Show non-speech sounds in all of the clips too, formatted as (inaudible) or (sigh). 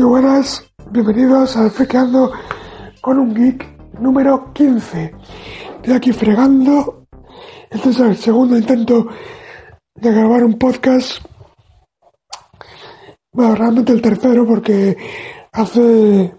Muy buenas, bienvenidos a Frequeando con un Geek número 15. Estoy aquí fregando. Este es el segundo intento de grabar un podcast. Bueno, realmente el tercero porque hace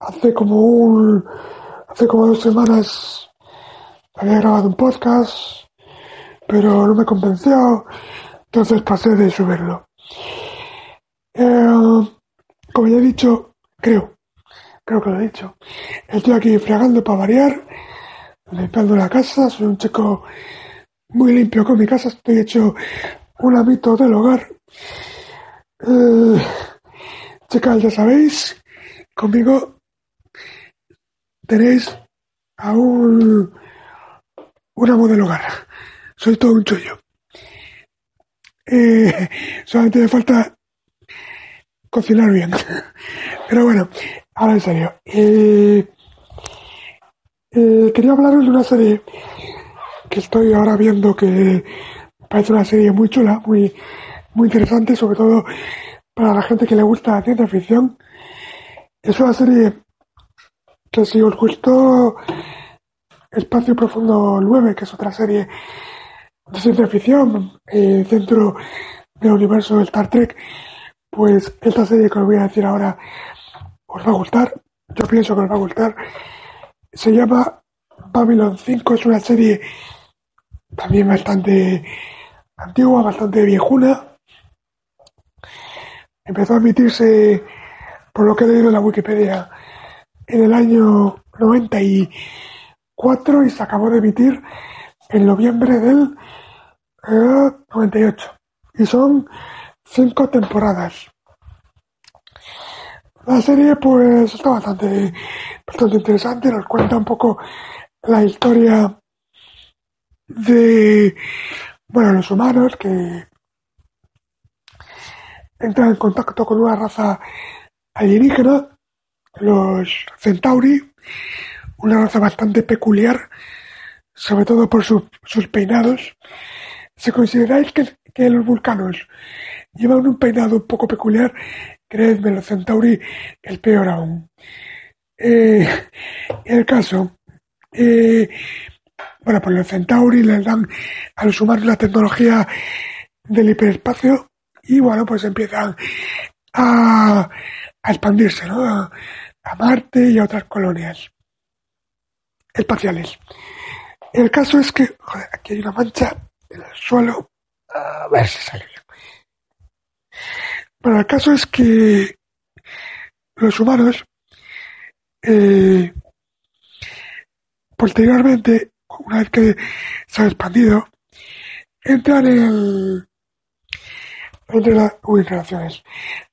hace como un hace como dos semanas había grabado un podcast pero no me convenció entonces pasé de subirlo eh, como ya he dicho creo creo que lo he dicho estoy aquí fregando para variar limpiando la casa soy un chico muy limpio con mi casa estoy hecho un amito del hogar eh, chicas ya sabéis conmigo tenéis a un, una modelo hogar. Soy todo un chollo. Eh, solamente me falta cocinar bien. (laughs) Pero bueno, ahora en serio. Eh, eh, quería hablaros de una serie que estoy ahora viendo que parece una serie muy chula, muy, muy interesante, sobre todo para la gente que le gusta la ciencia ficción. Es una serie que si os gustó Espacio Profundo 9, que es otra serie de ciencia ficción, eh, dentro del universo de Star Trek, pues esta serie que os voy a decir ahora os va a gustar. Yo pienso que os va a gustar. Se llama Babylon 5, es una serie también bastante antigua, bastante viejuna. Empezó a emitirse, por lo que he leído en la Wikipedia, en el año 94 y se acabó de emitir en noviembre del 98. Eh, y son cinco temporadas. La serie pues está bastante, bastante interesante, nos cuenta un poco la historia de bueno los humanos que entran en contacto con una raza alienígena los Centauri, una raza bastante peculiar, sobre todo por sus peinados. Si consideráis que, que, los vulcanos llevan un peinado un poco peculiar, creedme, los Centauri el peor aún. Eh, el caso, eh, bueno, pues los Centauri les dan a los humanos la tecnología del hiperespacio y bueno, pues empiezan a, a expandirse, ¿no? a Marte y a otras colonias espaciales. El caso es que, joder, aquí hay una mancha en el suelo. A ver si sale Bueno, el caso es que los humanos, eh, posteriormente, una vez que se ha expandido, entran en, entre las relaciones,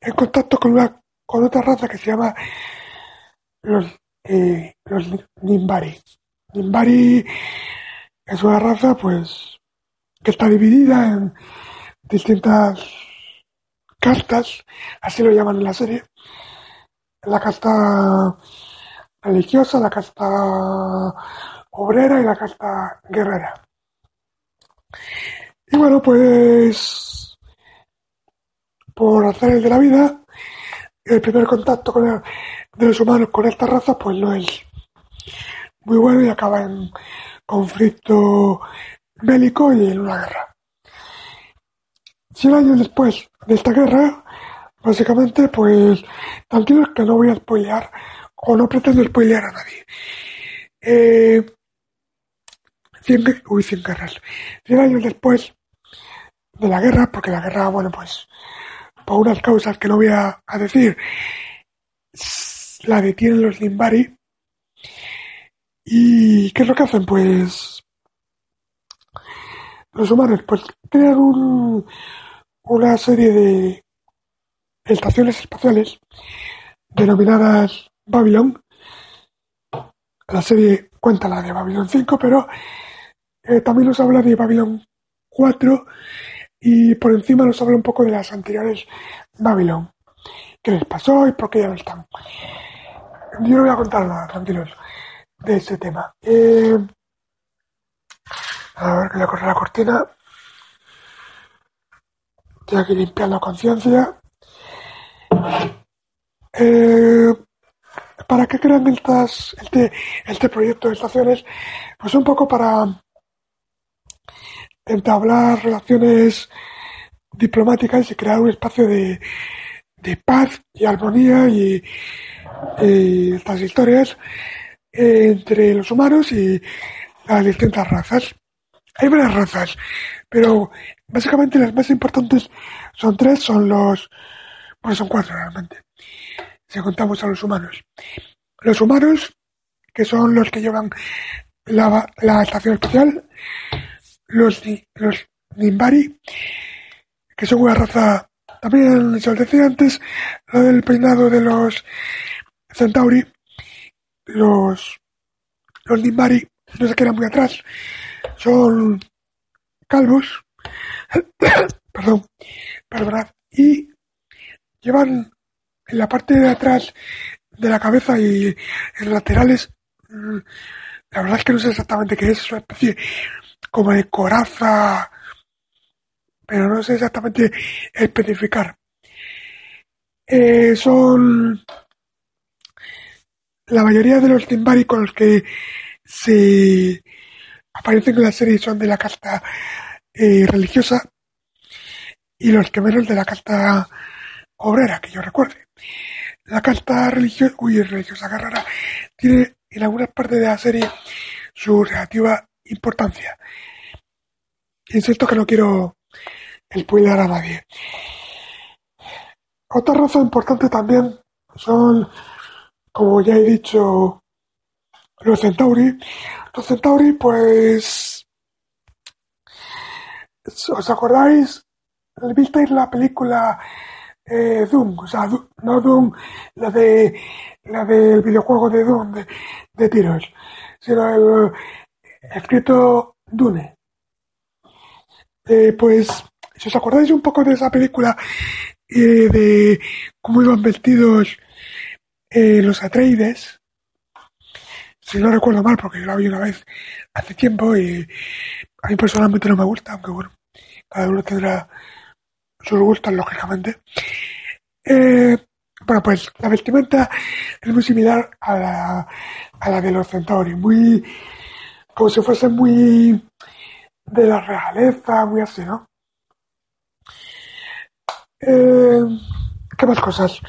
en contacto con una con otra raza que se llama los, eh, los Nimbari. Nimbari es una raza pues que está dividida en distintas castas, así lo llaman en la serie. La casta religiosa, la casta obrera y la casta guerrera. Y bueno, pues por hacer de la vida, el primer contacto con el, de los humanos con esta raza pues no es muy bueno y acaba en conflicto bélico y en una guerra. Cien años después de esta guerra, básicamente, pues, tranquilos que no voy a spoilear o no pretendo spoilear a nadie. Eh, cien, uy, cien guerras. Cien años después de la guerra, porque la guerra, bueno, pues, por unas causas que no voy a, decir, la detienen los Limbari. ¿Y qué es lo que hacen? Pues los humanos pues crean un, una serie de estaciones espaciales denominadas Babylon. La serie cuenta la de Babylon 5, pero eh, también nos habla de Babylon 4 y por encima nos habla un poco de las anteriores Babylon. ¿Qué les pasó y por qué ya no están? Yo no voy a contar nada, tranquilos, de ese tema. Eh, a ver, que le corre la cortina. Estoy aquí limpiando conciencia. Eh, ¿Para qué crean estas, este, este proyecto de estaciones? Pues un poco para entablar relaciones diplomáticas y crear un espacio de, de paz y armonía y, estas historias entre los humanos y las distintas razas. Hay varias razas, pero básicamente las más importantes son tres, son los, bueno, son cuatro realmente, si contamos a los humanos. Los humanos, que son los que llevan la, la estación especial, los, los Nimbari, que son una raza, también se os decía antes, lo del peinado de los Centauri, los, los Nimbari, no se quedan muy atrás, son calvos, (coughs) perdón, perdonad, y llevan en la parte de atrás de la cabeza y en laterales, mm, la verdad es que no sé exactamente qué es, es una especie como de coraza, pero no sé exactamente especificar. Eh, son la mayoría de los Timbari con los que se aparecen en la serie son de la casta eh, religiosa y los que menos de la casta obrera, que yo recuerde. La casta religiosa, uy, religiosa carrera, tiene en algunas partes de la serie su relativa importancia. Insisto que no quiero spoiler a nadie. Otra razón importante también son, como ya he dicho, los Centauri. Los Centauri, pues, ¿os acordáis? ¿Visteis la película eh, Doom? O sea, no Doom, la de la del videojuego de Doom de, tiros, sino el, escrito Dune. Eh, pues, si os acordáis un poco de esa película eh, de cómo iban vestidos eh, los Atreides, si no recuerdo mal, porque yo la vi una vez hace tiempo y a mí personalmente no me gusta, aunque bueno, cada uno tendrá sus gustos, lógicamente. bueno, pues la vestimenta es muy similar a la, a la de los Centauri, muy como si fuese muy de la realeza, muy así, ¿no? Eh, ¿Qué más cosas?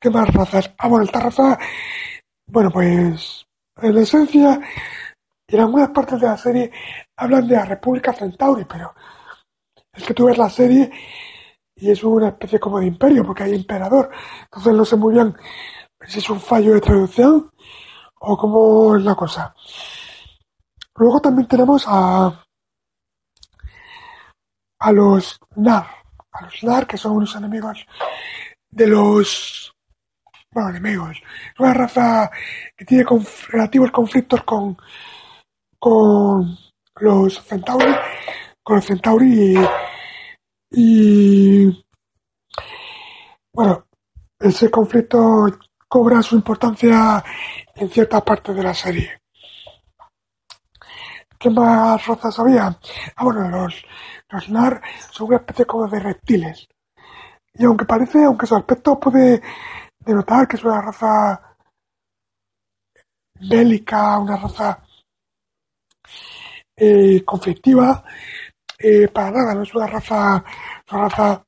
¿Qué más razas? Ah, bueno, esta raza, bueno, pues en esencia, en algunas partes de la serie hablan de la República Centauri, pero es que tú ves la serie y es una especie como de imperio, porque hay emperador. Entonces no sé muy bien si es un fallo de traducción o cómo es la cosa. Luego también tenemos a, a los NAR, a los NAR que son unos enemigos de los, bueno, enemigos, una raza que tiene relativos conflictos con, con los Centauri, con los Centauri y, bueno, ese conflicto cobra su importancia en cierta parte de la serie. ¿Qué más razas había? Ah, bueno, los, los NAR son una especie como de reptiles. Y aunque parece, aunque su aspecto puede denotar que es una raza bélica, una raza eh, conflictiva, eh, para nada, no es una raza, una raza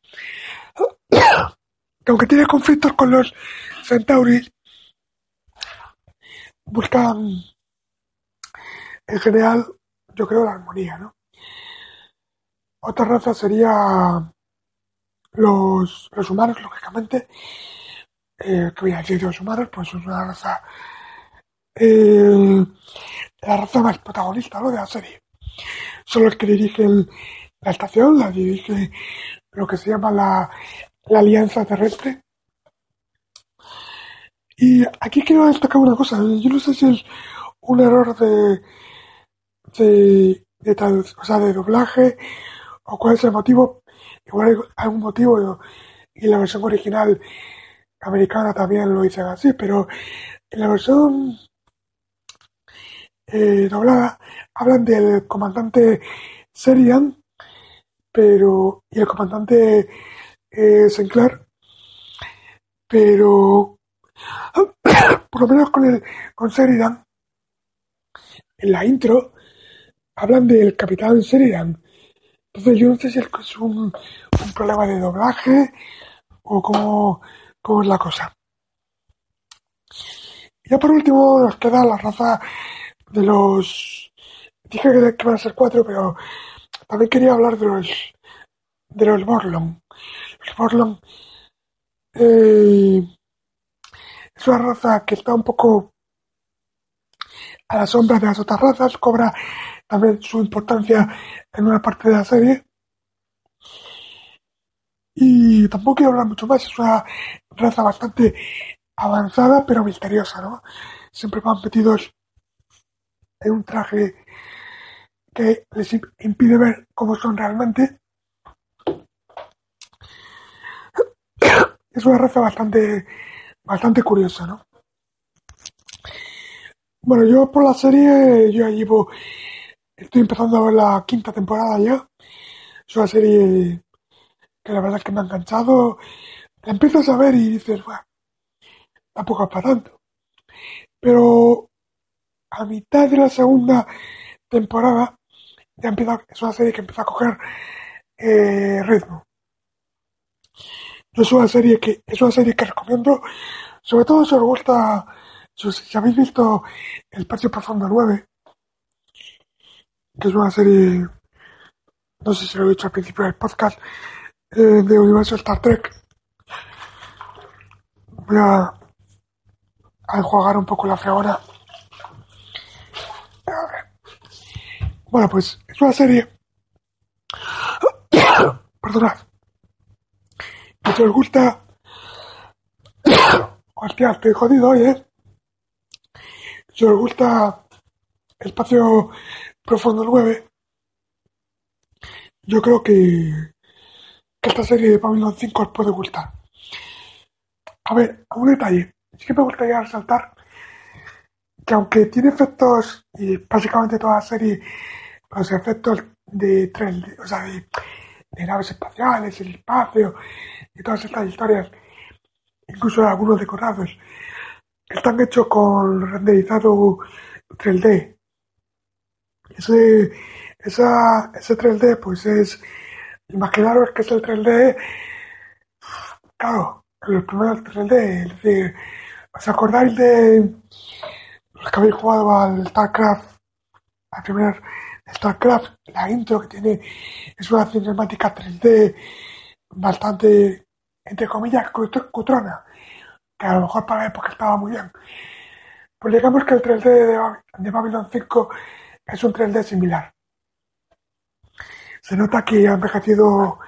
(coughs) que aunque tiene conflictos con los centauris, buscan en general yo creo, la armonía, ¿no? Otra raza sería los, los humanos, lógicamente. Eh, que voy a decir de los humanos? Pues es una raza. Eh, la raza más protagonista de la serie. Son los que dirigen la estación, la dirige lo que se llama la, la Alianza Terrestre. Y aquí quiero destacar una cosa. Yo no sé si es un error de, de, de o sea, de doblaje, o cuál es el motivo. Igual hay algún motivo y la versión original americana también lo dicen así, pero en la versión eh, doblada hablan del comandante Serian, pero y el comandante eh, Sinclair, pero (coughs) por lo menos con el con Sheridan en la intro hablan del capitán Sheridan entonces yo no sé si es un, un problema de doblaje o cómo, cómo es la cosa. Ya por último nos queda la raza de los dije que, van a ser cuatro pero también quería hablar de los de los Borlon los Borlon eh, es una raza que está un poco a la sombra de las otras razas, cobra también su importancia en una parte de la serie. Y tampoco quiero hablar mucho más, es una raza bastante avanzada pero misteriosa, ¿no? Siempre van metidos en un traje que les impide ver cómo son realmente. (coughs) Es una raza bastante bastante curiosa, ¿no? Bueno, yo por la serie, yo llevo, estoy empezando a ver la quinta temporada ya. Es una serie que la verdad es que me ha enganchado. La empiezas a ver y dices, bueno, tampoco es para tanto. Pero a mitad de la segunda temporada ya es una serie que empieza a coger eh, ritmo es una serie que es una serie que recomiendo, sobre todo si os gusta, si, habéis visto El Espacio Profundo 9, que es una serie, no sé si lo he dicho al principio del podcast, eh, de Universo Star Trek. Voy a, enjuagar un poco la fregona. Bueno, pues es una serie. (coughs) Perdonad si os gusta... (coughs) Hostia, estoy jodido hoy, ¿eh? Si os gusta Espacio Profundo 9, yo creo que, que esta serie de Babylon 5 os puede gustar. A ver, un detalle. Sí que me gustaría resaltar que aunque tiene efectos, y básicamente toda la serie, los efectos de tren, o sea, de, de naves espaciales, el espacio, y todas estas historias, incluso algunos decorados, están hechos con renderizado 3D. Ese, esa, ese 3D, pues es, imaginaros que es el 3D, claro, los primeros 3D, es decir, ¿os acordáis de los que habéis jugado al StarCraft, al primer StarCraft, la intro que tiene, es una cinemática 3D bastante entre comillas, cutrona, que a lo mejor para la época estaba muy bien. Pues digamos que el 3D de, Babylon 5 es un 3D similar. Se nota que ha envejecido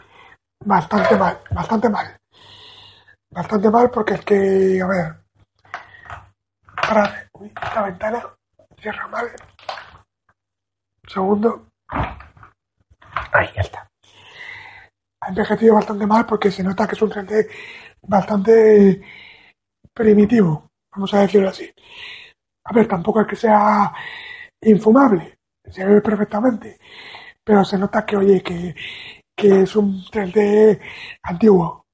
bastante mal, bastante mal. Bastante mal porque es que, a ver, para esta ventana cierra mal. Un segundo. Ahí, ya está ha envejecido bastante mal porque se nota que es un 3D bastante primitivo, vamos a decirlo así. A ver, tampoco es que sea infumable, se ve perfectamente, pero se nota que, oye, que, que es un 3D antiguo,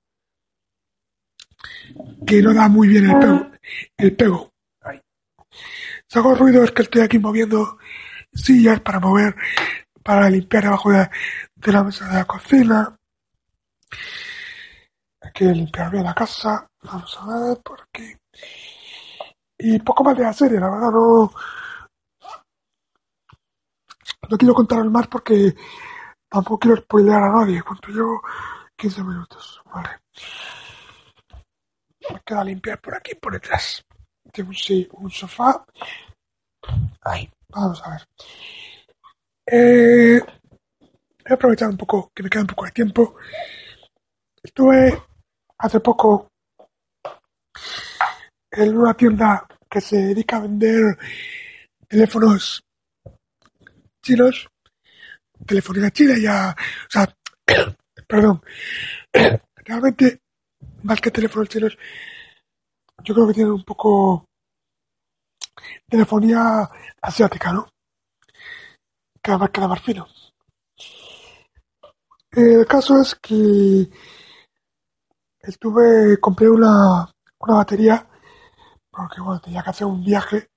que no da muy bien el pego. El pego. Si ruido es que estoy aquí moviendo sillas para mover, para limpiar debajo de la mesa de la cocina hay que limpiar bien la casa. Vamos a ver por aquí. Y poco más de la serie, la verdad no. No quiero contar más porque tampoco quiero spoilear a nadie. Cuánto llevo 15 minutos. Vale. Me queda limpiar por aquí, por detrás. Tengo sí, un sofá. Ahí, vamos a ver. Eh, voy a aprovechar un poco, que me queda un poco de tiempo. Estuve hace poco en una tienda que se dedica a vender teléfonos chinos, telefonía china ya, o sea, (coughs) perdón, (coughs) realmente más que teléfonos chinos, yo creo que tienen un poco telefonía asiática, ¿no? Cada vez queda más fino. El caso es que estuve, compré una una batería, porque bueno, tenía que hacer un viaje,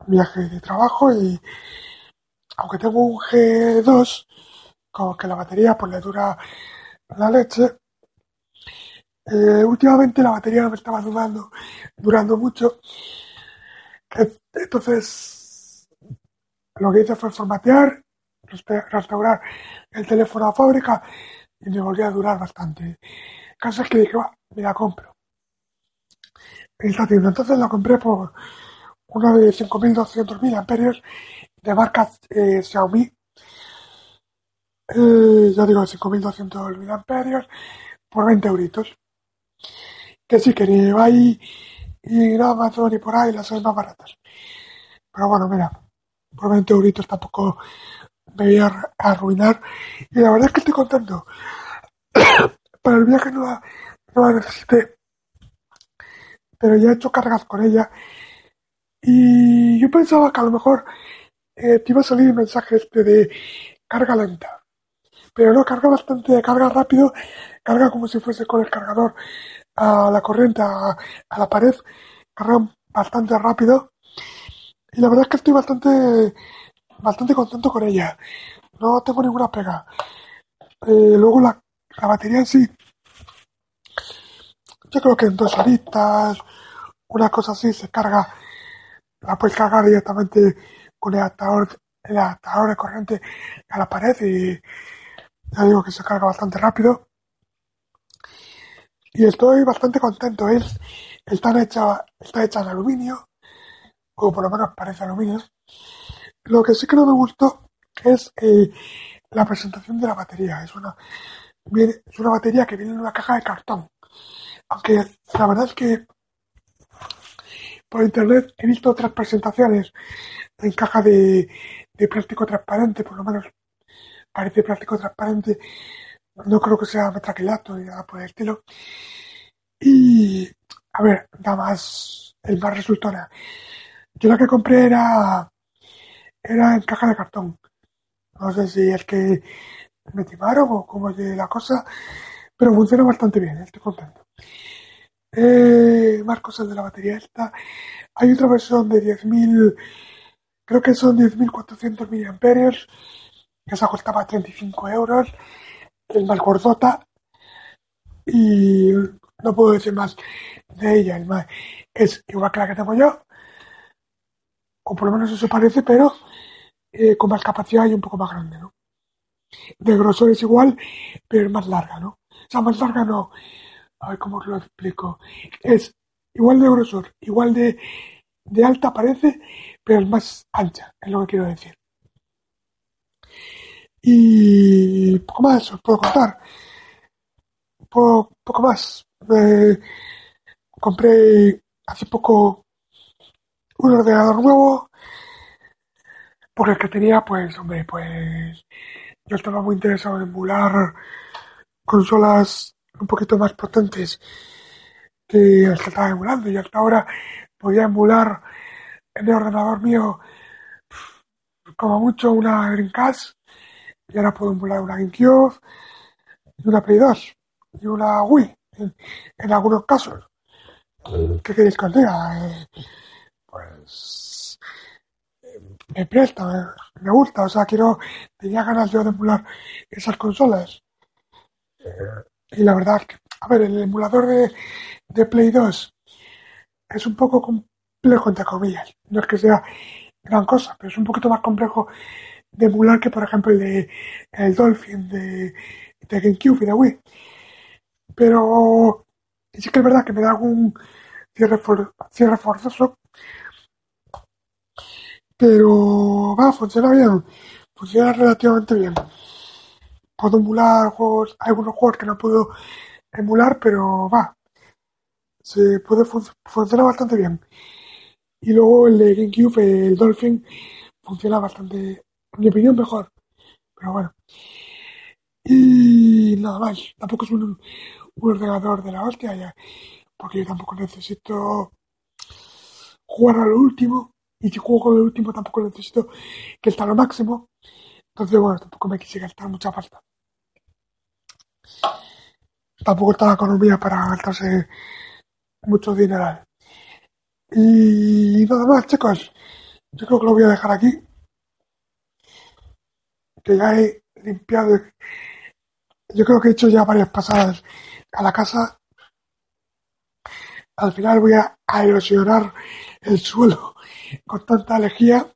un viaje de trabajo y aunque tengo un G2, como que la batería pues le dura la leche, eh, últimamente la batería no me estaba durando, durando mucho, entonces lo que hice fue formatear, restaurar el teléfono a fábrica y me volvió a durar bastante. Es que dije, va, me la compro. Entonces la compré por una de 5.200 mil amperios de marca eh, Xiaomi. Eh, ya digo, 5.200 mil amperios por 20 euritos. Que sí, que ni ahí y más ni por ahí las son más baratas. Pero bueno, mira, por 20 euritos tampoco me voy a arruinar. Y la verdad es que estoy contento. (coughs) Para el viaje no la, no la necesité pero ya he hecho cargas con ella. Y yo pensaba que a lo mejor eh, te iba a salir el mensaje este de carga lenta. Pero no, carga bastante, carga rápido, carga como si fuese con el cargador a la corriente, a, la pared, carga bastante rápido. Y la verdad es que estoy bastante, bastante contento con ella. No tengo ninguna pega. Eh, luego la, la batería en sí yo creo que en dos horitas, una cosa así, se carga, la puedes cargar directamente con el adaptador, el adaptador de corriente a la pared y ya digo que se carga bastante rápido. Y estoy bastante contento, es, está hecha, está hecha en aluminio, o por lo menos parece aluminio. Lo que sí que no me gustó es eh, la presentación de la batería. Es una, es una batería que viene en una caja de cartón. Aunque la verdad es que por internet he visto otras presentaciones en caja de, plástico transparente, por lo menos parece plástico transparente. No creo que sea metraquilato ni nada por el estilo. Y, a ver, da más, el más resultona. Yo la que compré era, era en caja de cartón. No sé si es que me timaron o cómo es la cosa, pero funciona bastante bien, estoy contento. Eh, más cosas de la batería esta. Hay otra versión de 10.000, creo que son 10.400 mAh, que esa costaba 35 euros, es más gordota y no puedo decir más de ella. Es igual que la que tengo yo, o por lo menos eso parece, pero eh, con más capacidad y un poco más grande, ¿no? De grosor es igual, pero es más larga, ¿no? O sea, más larga no, a ver cómo lo explico. Es igual de grosor, igual de, de alta parece, pero es más ancha, es lo que quiero decir. Y poco más os puedo contar. poco más. compré hace poco un ordenador nuevo porque el que tenía, pues, hombre, pues yo estaba muy interesado en emular consolas un poquito más potentes que el que estaba emulando y hasta ahora podía emular en el ordenador mío como mucho una Dreamcast y ahora puedo emular una GameCube y una Play 2 y una Wii en, algunos casos. ¿Qué queréis que os diga? Eh, pues me presta, me, gusta, o sea, quiero, tenía ganas yo de emular esas consolas. Y la verdad, a ver, el emulador de, de Play 2 es un poco complejo, entre comillas. No es que sea gran cosa, pero es un poquito más complejo de emular que, por ejemplo, el de el Dolphin de, de GameCube y de Wii. Pero sí que es verdad que me da algún cierre, cierre forzoso. Pero va, funciona bien. Funciona relativamente bien puedo emular juegos, algunos juegos que no puedo emular, pero va, se puede funcionar bastante bien. Y luego el de GameCube, el Dolphin, funciona bastante, mi opinión, mejor. Pero bueno. Y nada más, tampoco es un, ordenador de la hostia ya, porque yo tampoco necesito jugar a lo último. Y si juego a lo último tampoco necesito que esté a lo máximo. Entonces, bueno, tampoco me quise gastar mucha pasta. Tampoco está la economía para gastarse mucho dinero. Y nada más, chicos. Yo creo que lo voy a dejar aquí. Que ya he limpiado. Yo creo que he hecho ya varias pasadas a la casa. Al final voy a erosionar el suelo con tanta lejía.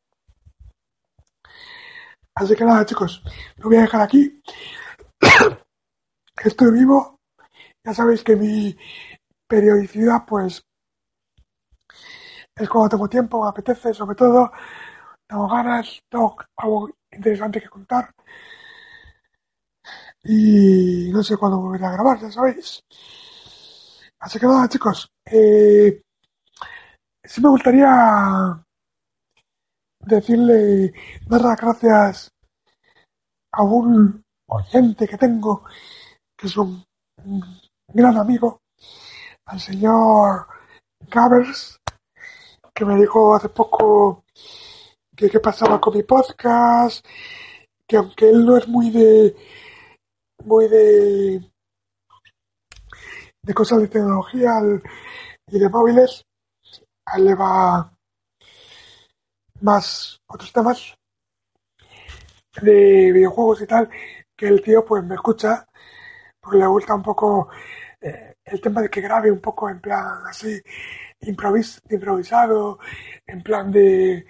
Así que nada, chicos, lo voy a dejar aquí. (coughs) Estoy vivo. Ya sabéis que mi periodicidad, pues, es cuando tengo tiempo, me apetece, sobre todo, tengo ganas, tengo interesante que contar. Y no sé cuándo volveré a grabar, ya sabéis. Así que nada, chicos, eh, sí me gustaría decirle, dar las gracias a un oyente que tengo, que es un, gran amigo, al señor Gavers, que me dijo hace poco que qué pasaba con mi podcast, que aunque él no es muy de muy de de cosas de tecnología y de móviles, a le va más otros temas de videojuegos y tal, que el tío pues me escucha, porque le gusta un poco eh, el tema de que grabe un poco en plan así improvis improvisado, en plan de,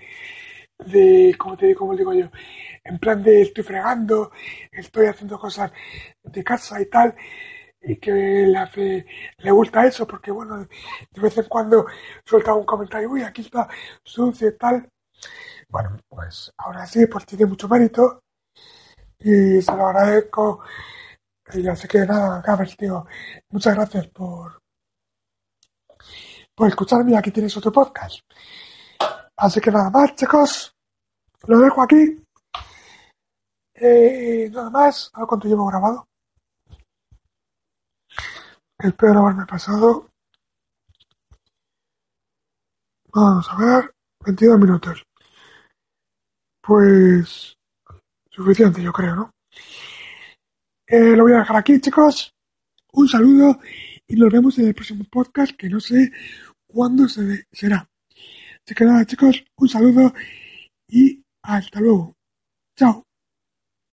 de como te como digo yo, en plan de estoy fregando, estoy haciendo cosas de casa y tal, y que le le gusta eso, porque bueno, de vez en cuando suelta un comentario, uy, aquí está sucio y tal, bueno, pues ahora sí, pues tiene mucho mérito y se lo agradezco. Y así que nada, Gabes, tío, muchas gracias por, por escucharme. Aquí tienes otro podcast. Así que nada más, chicos, lo dejo aquí. Eh, nada más, a ver cuánto llevo grabado. Espero haberme pasado. Vamos a ver, 22 minutos. Pues suficiente, yo creo, ¿no? Eh, lo voy a dejar aquí, chicos. Un saludo y nos vemos en el próximo podcast que no sé cuándo se será. Así que nada, chicos, un saludo y hasta luego. Chao.